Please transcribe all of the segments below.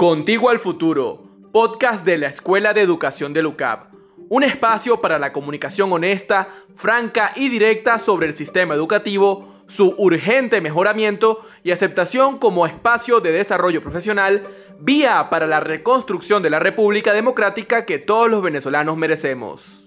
Contigo al Futuro, podcast de la Escuela de Educación de LUCAP. Un espacio para la comunicación honesta, franca y directa sobre el sistema educativo, su urgente mejoramiento y aceptación como espacio de desarrollo profesional, vía para la reconstrucción de la República Democrática que todos los venezolanos merecemos.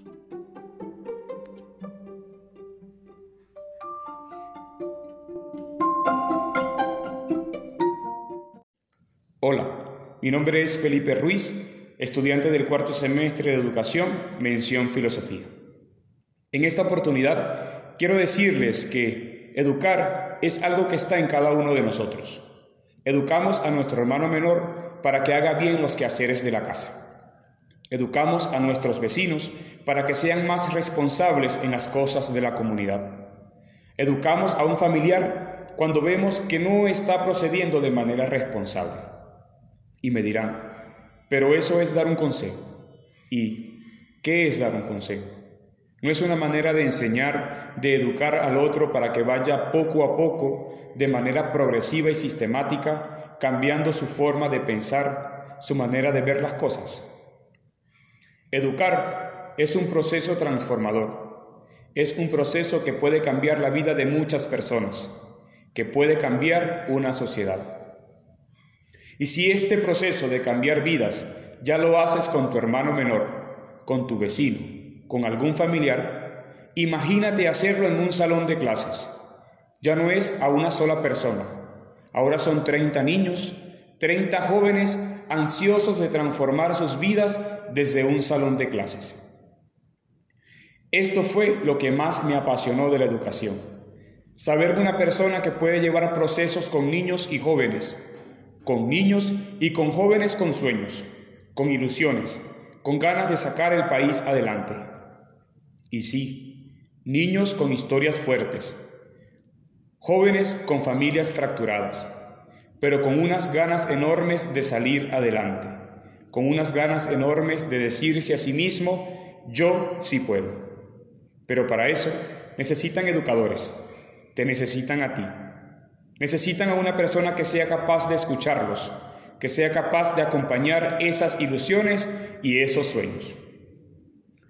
Hola. Mi nombre es Felipe Ruiz, estudiante del cuarto semestre de Educación, mención Filosofía. En esta oportunidad quiero decirles que educar es algo que está en cada uno de nosotros. Educamos a nuestro hermano menor para que haga bien los quehaceres de la casa. Educamos a nuestros vecinos para que sean más responsables en las cosas de la comunidad. Educamos a un familiar cuando vemos que no está procediendo de manera responsable. Y me dirán, pero eso es dar un consejo. ¿Y qué es dar un consejo? No es una manera de enseñar, de educar al otro para que vaya poco a poco, de manera progresiva y sistemática, cambiando su forma de pensar, su manera de ver las cosas. Educar es un proceso transformador. Es un proceso que puede cambiar la vida de muchas personas, que puede cambiar una sociedad. Y si este proceso de cambiar vidas ya lo haces con tu hermano menor, con tu vecino, con algún familiar, imagínate hacerlo en un salón de clases. Ya no es a una sola persona, ahora son 30 niños, 30 jóvenes ansiosos de transformar sus vidas desde un salón de clases. Esto fue lo que más me apasionó de la educación. Saber de una persona que puede llevar procesos con niños y jóvenes, con niños y con jóvenes con sueños, con ilusiones, con ganas de sacar el país adelante. Y sí, niños con historias fuertes, jóvenes con familias fracturadas, pero con unas ganas enormes de salir adelante, con unas ganas enormes de decirse a sí mismo, yo sí puedo. Pero para eso necesitan educadores, te necesitan a ti. Necesitan a una persona que sea capaz de escucharlos, que sea capaz de acompañar esas ilusiones y esos sueños.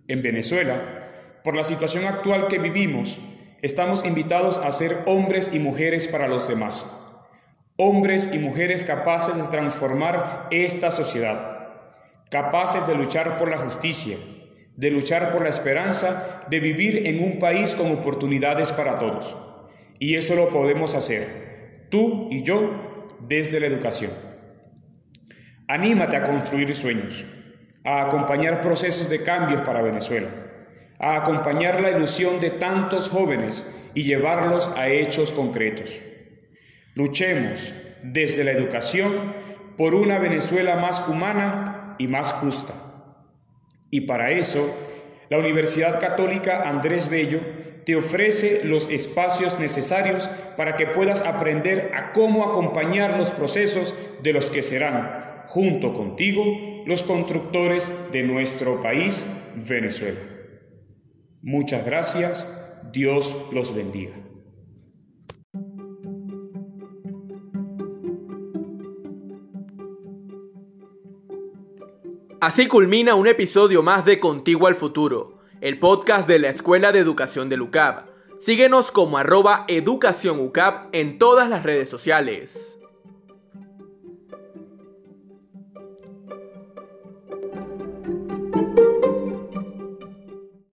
En Venezuela, por la situación actual que vivimos, estamos invitados a ser hombres y mujeres para los demás. Hombres y mujeres capaces de transformar esta sociedad, capaces de luchar por la justicia, de luchar por la esperanza, de vivir en un país con oportunidades para todos. Y eso lo podemos hacer tú y yo, desde la educación. Anímate a construir sueños, a acompañar procesos de cambios para Venezuela, a acompañar la ilusión de tantos jóvenes y llevarlos a hechos concretos. Luchemos desde la educación por una Venezuela más humana y más justa. Y para eso, la Universidad Católica Andrés Bello te ofrece los espacios necesarios para que puedas aprender a cómo acompañar los procesos de los que serán, junto contigo, los constructores de nuestro país, Venezuela. Muchas gracias. Dios los bendiga. Así culmina un episodio más de Contigo al Futuro el podcast de la Escuela de Educación de UCAP. Síguenos como arroba educación en todas las redes sociales.